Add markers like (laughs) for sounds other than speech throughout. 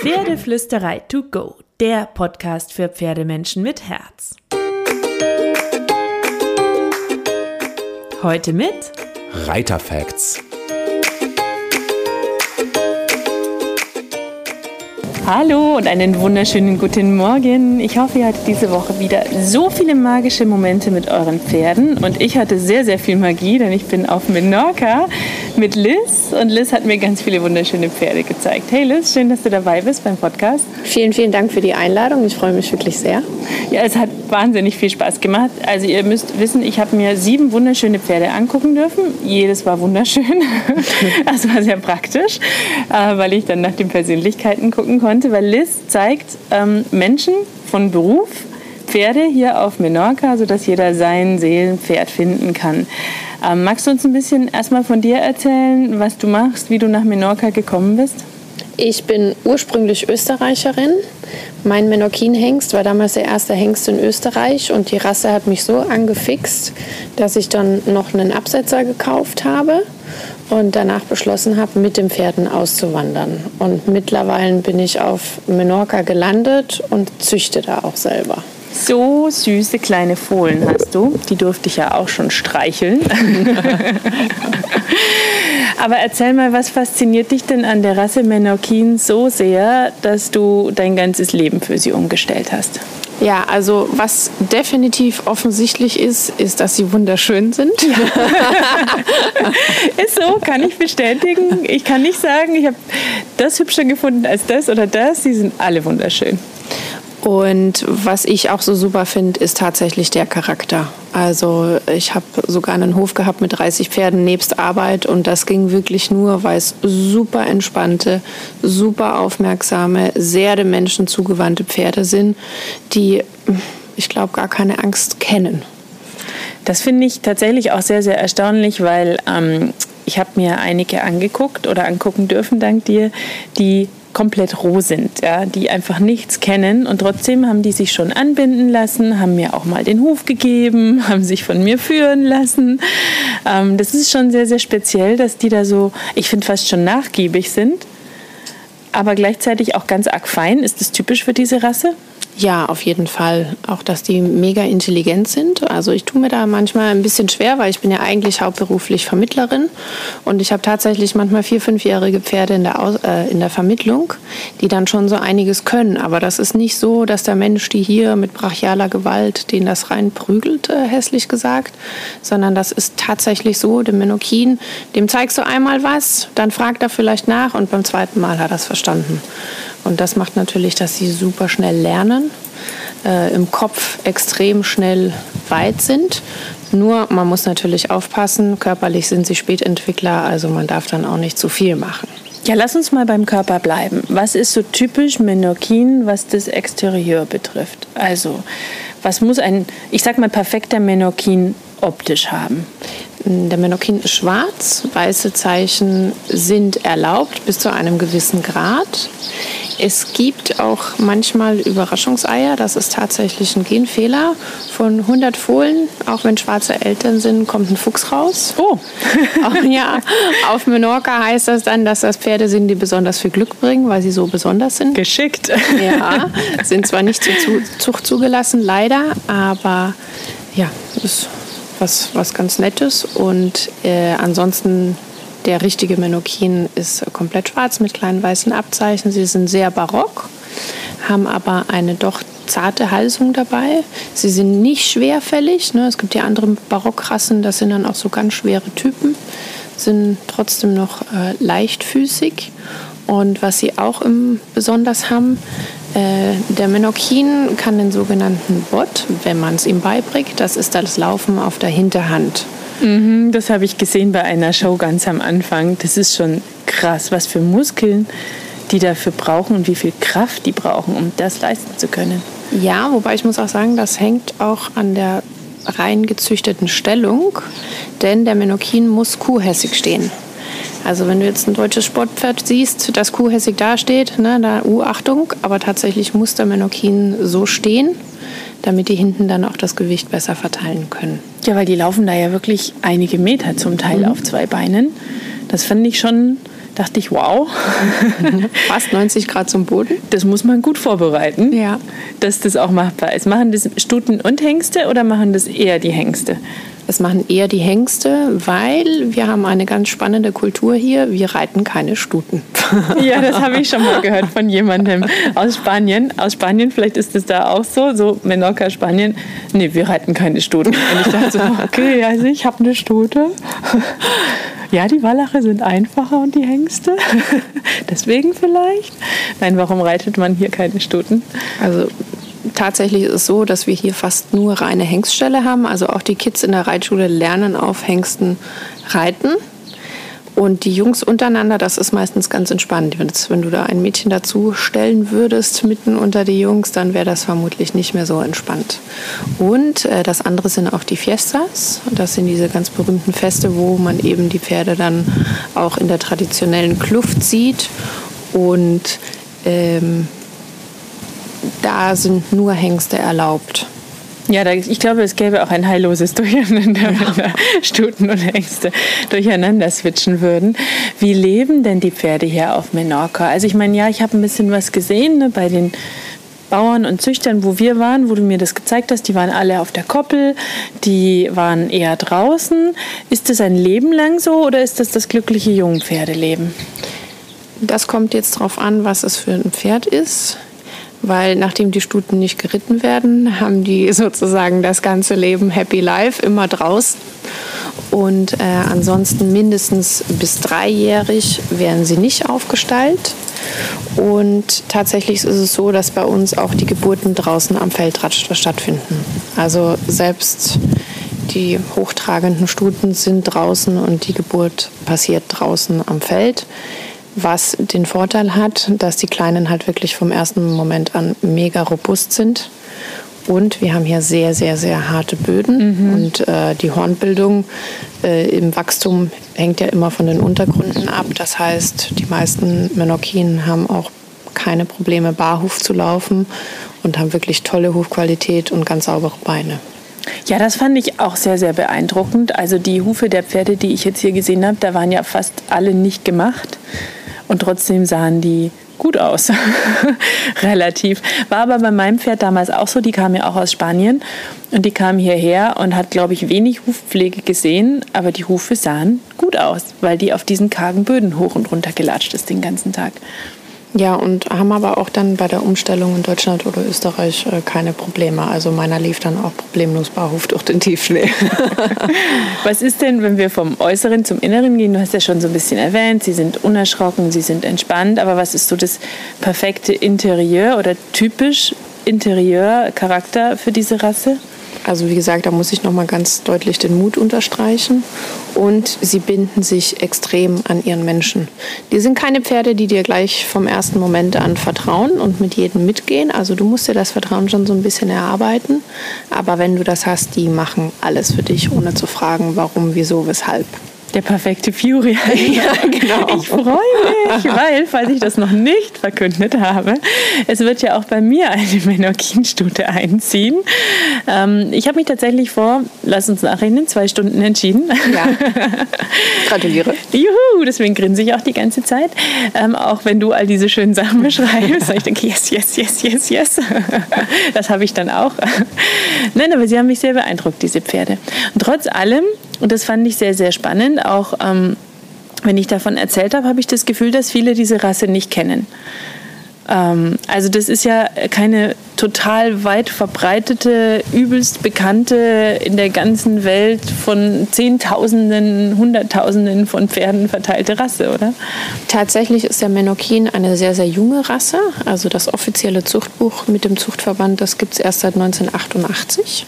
Pferdeflüsterei to go, der Podcast für Pferdemenschen mit Herz. Heute mit Reiterfacts. Hallo und einen wunderschönen guten Morgen. Ich hoffe, ihr hattet diese Woche wieder so viele magische Momente mit euren Pferden. Und ich hatte sehr, sehr viel Magie, denn ich bin auf Menorca mit Liz. Und Liz hat mir ganz viele wunderschöne Pferde gezeigt. Hey Liz, schön, dass du dabei bist beim Podcast. Vielen, vielen Dank für die Einladung. Ich freue mich wirklich sehr. Ja, es hat wahnsinnig viel Spaß gemacht. Also ihr müsst wissen, ich habe mir sieben wunderschöne Pferde angucken dürfen. Jedes war wunderschön. (laughs) Das war sehr praktisch, äh, weil ich dann nach den Persönlichkeiten gucken konnte weil Liz zeigt ähm, Menschen von Beruf Pferde hier auf Menorca, sodass jeder sein Seelenpferd finden kann. Ähm, magst du uns ein bisschen erstmal von dir erzählen, was du machst, wie du nach Menorca gekommen bist? Ich bin ursprünglich Österreicherin. Mein Menorquin-Hengst war damals der erste Hengst in Österreich und die Rasse hat mich so angefixt, dass ich dann noch einen Absetzer gekauft habe und danach beschlossen habe, mit den Pferden auszuwandern. Und mittlerweile bin ich auf Menorca gelandet und züchte da auch selber. So süße kleine Fohlen hast du. Die durfte ich ja auch schon streicheln. (laughs) Aber erzähl mal, was fasziniert dich denn an der Rasse Menorquin so sehr, dass du dein ganzes Leben für sie umgestellt hast? Ja, also was definitiv offensichtlich ist, ist, dass sie wunderschön sind. Ja. (laughs) ist so, kann ich bestätigen. Ich kann nicht sagen, ich habe das hübscher gefunden als das oder das. Sie sind alle wunderschön. Und was ich auch so super finde, ist tatsächlich der Charakter. Also ich habe sogar einen Hof gehabt mit 30 Pferden nebst Arbeit und das ging wirklich nur, weil es super entspannte, super aufmerksame, sehr dem Menschen zugewandte Pferde sind, die, ich glaube, gar keine Angst kennen. Das finde ich tatsächlich auch sehr, sehr erstaunlich, weil ähm, ich habe mir einige angeguckt oder angucken dürfen, dank dir, die komplett roh sind, ja, die einfach nichts kennen und trotzdem haben die sich schon anbinden lassen, haben mir auch mal den Hof gegeben, (laughs) haben sich von mir führen lassen. Ähm, das ist schon sehr, sehr speziell, dass die da so, ich finde fast schon nachgiebig sind, aber gleichzeitig auch ganz arg fein. Ist das typisch für diese Rasse? Ja, auf jeden Fall. Auch, dass die mega intelligent sind. Also ich tue mir da manchmal ein bisschen schwer, weil ich bin ja eigentlich hauptberuflich Vermittlerin und ich habe tatsächlich manchmal vier, fünfjährige Pferde in der, Aus äh, in der Vermittlung, die dann schon so einiges können. Aber das ist nicht so, dass der Mensch die hier mit brachialer Gewalt den das reinprügelt, äh, hässlich gesagt, sondern das ist tatsächlich so, dem Menokin, dem zeigst du einmal was, dann fragt er vielleicht nach und beim zweiten Mal hat er es verstanden. Und das macht natürlich, dass sie super schnell lernen, äh, im Kopf extrem schnell weit sind. Nur man muss natürlich aufpassen, körperlich sind sie Spätentwickler, also man darf dann auch nicht zu viel machen. Ja, lass uns mal beim Körper bleiben. Was ist so typisch Menokin, was das Exterieur betrifft? Also, was muss ein, ich sag mal, perfekter Menokin optisch haben? Der Menokin ist schwarz, weiße Zeichen sind erlaubt bis zu einem gewissen Grad. Es gibt auch manchmal Überraschungseier, das ist tatsächlich ein Genfehler. Von 100 Fohlen, auch wenn schwarze Eltern sind, kommt ein Fuchs raus. Oh. (laughs) ja, auf Menorca heißt das dann, dass das Pferde sind, die besonders viel Glück bringen, weil sie so besonders sind. Geschickt. Ja, sind zwar nicht zur Zucht zugelassen, leider, aber ja, ist was, was ganz Nettes. Und äh, ansonsten der richtige Menokin ist komplett schwarz mit kleinen weißen Abzeichen. Sie sind sehr barock, haben aber eine doch zarte Halsung dabei. Sie sind nicht schwerfällig. Ne? Es gibt ja andere Barockrassen, das sind dann auch so ganz schwere Typen. sind trotzdem noch äh, leichtfüßig. Und was sie auch im, besonders haben, der Menokin kann den sogenannten Bot, wenn man es ihm beibringt, das ist das Laufen auf der Hinterhand. Mhm, das habe ich gesehen bei einer Show ganz am Anfang. Das ist schon krass, was für Muskeln die dafür brauchen und wie viel Kraft die brauchen, um das leisten zu können. Ja, wobei ich muss auch sagen, das hängt auch an der rein gezüchteten Stellung, denn der Menokin muss kuhhässig stehen. Also wenn du jetzt ein deutsches Sportpferd siehst, das kuhhässig dasteht, ne, da uh, Achtung, aber tatsächlich muss der Menokin so stehen, damit die hinten dann auch das Gewicht besser verteilen können. Ja, weil die laufen da ja wirklich einige Meter zum Teil mhm. auf zwei Beinen. Das finde ich schon dachte ich, wow. (laughs) Fast 90 Grad zum Boden. Das muss man gut vorbereiten, ja. dass das auch machbar ist. Machen das Stuten und Hengste oder machen das eher die Hengste? Das machen eher die Hengste, weil wir haben eine ganz spannende Kultur hier. Wir reiten keine Stuten. (laughs) Ja, das habe ich schon mal gehört von jemandem aus Spanien. Aus Spanien, vielleicht ist es da auch so, so Menorca, Spanien. Nee, wir reiten keine Stuten. Und ich dachte so, (laughs) okay, also ich habe eine Stute. Ja, die Wallache sind einfacher und die Hengste. (laughs) Deswegen vielleicht. Nein, warum reitet man hier keine Stuten? Also tatsächlich ist es so, dass wir hier fast nur reine Hengstställe haben. Also auch die Kids in der Reitschule lernen auf Hengsten reiten. Und die Jungs untereinander, das ist meistens ganz entspannt. Wenn du da ein Mädchen dazu stellen würdest, mitten unter die Jungs, dann wäre das vermutlich nicht mehr so entspannt. Und äh, das andere sind auch die Fiestas. Das sind diese ganz berühmten Feste, wo man eben die Pferde dann auch in der traditionellen Kluft sieht. Und ähm, da sind nur Hengste erlaubt. Ja, da, ich glaube, es gäbe auch ein heilloses Durcheinander, ja. wenn da Stuten und Ängste durcheinander switchen würden. Wie leben denn die Pferde hier auf Menorca? Also ich meine, ja, ich habe ein bisschen was gesehen ne, bei den Bauern und Züchtern, wo wir waren, wo du mir das gezeigt hast, die waren alle auf der Koppel, die waren eher draußen. Ist das ein Leben lang so oder ist das das glückliche Jungpferdeleben? Das kommt jetzt darauf an, was es für ein Pferd ist weil nachdem die Stuten nicht geritten werden, haben die (laughs) sozusagen das ganze Leben Happy Life immer draußen. Und äh, ansonsten mindestens bis dreijährig werden sie nicht aufgestallt. Und tatsächlich ist es so, dass bei uns auch die Geburten draußen am Feld stattfinden. Also selbst die hochtragenden Stuten sind draußen und die Geburt passiert draußen am Feld was den Vorteil hat, dass die Kleinen halt wirklich vom ersten Moment an mega robust sind. Und wir haben hier sehr, sehr, sehr harte Böden. Mhm. Und äh, die Hornbildung äh, im Wachstum hängt ja immer von den Untergründen ab. Das heißt, die meisten Menokinen haben auch keine Probleme, Barhuf zu laufen und haben wirklich tolle Hufqualität und ganz saubere Beine. Ja, das fand ich auch sehr, sehr beeindruckend. Also die Hufe der Pferde, die ich jetzt hier gesehen habe, da waren ja fast alle nicht gemacht. Und trotzdem sahen die gut aus. (laughs) Relativ. War aber bei meinem Pferd damals auch so. Die kam ja auch aus Spanien. Und die kam hierher und hat, glaube ich, wenig Hufpflege gesehen. Aber die Hufe sahen gut aus, weil die auf diesen kargen Böden hoch und runter gelatscht ist den ganzen Tag. Ja, und haben aber auch dann bei der Umstellung in Deutschland oder Österreich äh, keine Probleme. Also meiner lief dann auch problemlos barhof durch den Tiefschnee. (laughs) Was ist denn, wenn wir vom Äußeren zum Inneren gehen? Du hast ja schon so ein bisschen erwähnt, sie sind unerschrocken, sie sind entspannt. Aber was ist so das perfekte Interieur oder typisch Interieurcharakter für diese Rasse? Also wie gesagt, da muss ich noch mal ganz deutlich den Mut unterstreichen. Und sie binden sich extrem an ihren Menschen. Die sind keine Pferde, die dir gleich vom ersten Moment an vertrauen und mit jedem mitgehen. Also du musst dir das Vertrauen schon so ein bisschen erarbeiten. Aber wenn du das hast, die machen alles für dich, ohne zu fragen, warum, wieso, weshalb. Der perfekte Fury. (laughs) ja, genau. Ich freue mich, weil, falls ich das noch nicht verkündet habe, es wird ja auch bei mir eine Menorkin-Stute einziehen. Ähm, ich habe mich tatsächlich vor, lass uns nachrechnen, zwei Stunden entschieden. Ja. (laughs) Gratuliere. Juhu, deswegen grinse ich auch die ganze Zeit. Ähm, auch wenn du all diese schönen Sachen beschreibst. ich denke, yes, yes, yes, yes, yes. das habe ich dann auch. Nein, aber sie haben mich sehr beeindruckt, diese Pferde. Und trotz allem und das fand ich sehr, sehr spannend. Auch ähm, wenn ich davon erzählt habe, habe ich das Gefühl, dass viele diese Rasse nicht kennen. Ähm, also das ist ja keine total weit verbreitete, übelst bekannte, in der ganzen Welt von Zehntausenden, Hunderttausenden von Pferden verteilte Rasse, oder? Tatsächlich ist der Menokin eine sehr, sehr junge Rasse. Also das offizielle Zuchtbuch mit dem Zuchtverband, das gibt es erst seit 1988.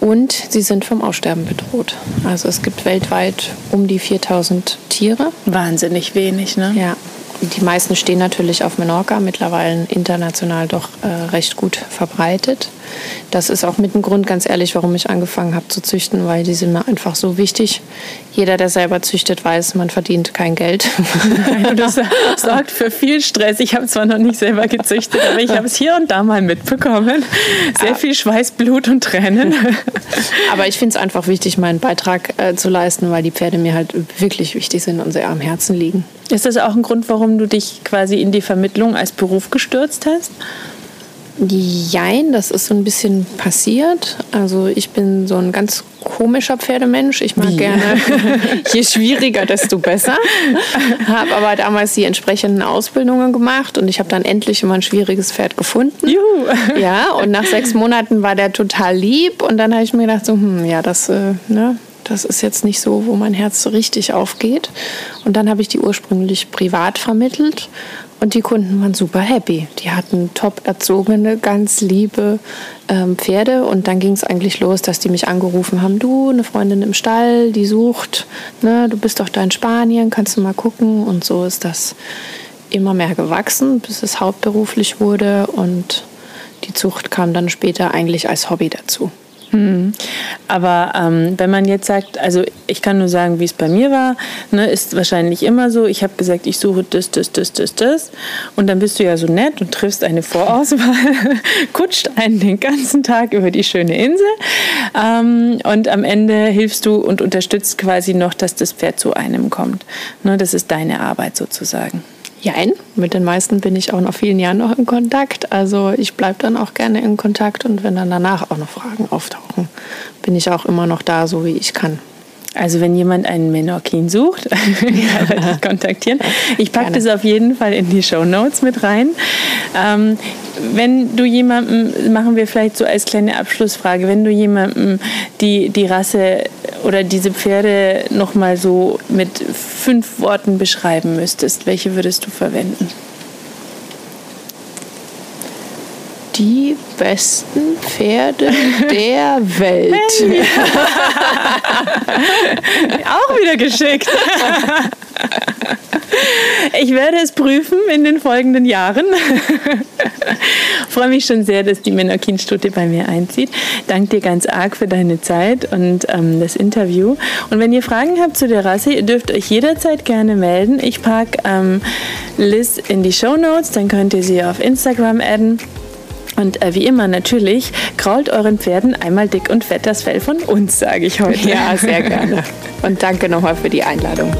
Und sie sind vom Aussterben bedroht. Also es gibt weltweit um die 4000 Tiere. Wahnsinnig wenig, ne? Ja, die meisten stehen natürlich auf Menorca, mittlerweile international doch äh, recht gut verbreitet. Das ist auch mit ein Grund, ganz ehrlich, warum ich angefangen habe zu züchten, weil die sind mir einfach so wichtig. Jeder, der selber züchtet, weiß, man verdient kein Geld. (laughs) das (laughs) sorgt für viel Stress. Ich habe zwar noch nicht selber gezüchtet, aber ich habe es hier und da mal mitbekommen. Sehr viel Schweiß, Blut und Tränen. (laughs) Aber ich finde es einfach wichtig, meinen Beitrag äh, zu leisten, weil die Pferde mir halt wirklich wichtig sind und sehr am Herzen liegen. Ist das auch ein Grund, warum du dich quasi in die Vermittlung als Beruf gestürzt hast? Jein, das ist so ein bisschen passiert. Also ich bin so ein ganz komischer Pferdemensch. Ich mag Wie? gerne, (laughs) je schwieriger, desto besser. Habe aber damals die entsprechenden Ausbildungen gemacht und ich habe dann endlich immer ein schwieriges Pferd gefunden. Juhu. Ja, und nach sechs Monaten war der total lieb und dann habe ich mir gedacht, so, hm, ja, das, äh, ne, das ist jetzt nicht so, wo mein Herz so richtig aufgeht. Und dann habe ich die ursprünglich privat vermittelt und die Kunden waren super happy. Die hatten top erzogene, ganz liebe ähm, Pferde. Und dann ging es eigentlich los, dass die mich angerufen haben: Du, eine Freundin im Stall, die sucht, ne, du bist doch da in Spanien, kannst du mal gucken. Und so ist das immer mehr gewachsen, bis es hauptberuflich wurde. Und die Zucht kam dann später eigentlich als Hobby dazu. Hm. Aber ähm, wenn man jetzt sagt, also ich kann nur sagen, wie es bei mir war, ne, ist wahrscheinlich immer so, ich habe gesagt, ich suche das, das, das, das, das und dann bist du ja so nett und triffst eine Vorauswahl, (laughs) kutscht einen den ganzen Tag über die schöne Insel ähm, und am Ende hilfst du und unterstützt quasi noch, dass das Pferd zu einem kommt. Ne, das ist deine Arbeit sozusagen. Jein, mit den meisten bin ich auch nach vielen Jahren noch in Kontakt. Also ich bleibe dann auch gerne in Kontakt und wenn dann danach auch noch Fragen auftauchen, bin ich auch immer noch da, so wie ich kann. Also wenn jemand einen Menorkin sucht, (laughs) kann dich kontaktieren. Ich packe das auf jeden Fall in die Show Notes mit rein. Ähm, wenn du jemandem, machen wir vielleicht so als kleine Abschlussfrage, wenn du jemandem die, die Rasse oder diese Pferde nochmal so mit fünf Worten beschreiben müsstest, welche würdest du verwenden? die besten Pferde der Welt. (laughs) Auch wieder geschickt. (laughs) (laughs) Ich werde es prüfen in den folgenden Jahren. (laughs) Freue mich schon sehr, dass die Menorkin-Stute bei mir einzieht. Danke dir ganz arg für deine Zeit und ähm, das Interview. Und wenn ihr Fragen habt zu der Rasse, ihr dürft euch jederzeit gerne melden. Ich packe ähm, Liz in die Show Notes, dann könnt ihr sie auf Instagram adden. Und äh, wie immer natürlich, krault euren Pferden einmal dick und fett das Fell von uns, sage ich heute. Ja, sehr gerne. (laughs) Und danke nochmal für die Einladung.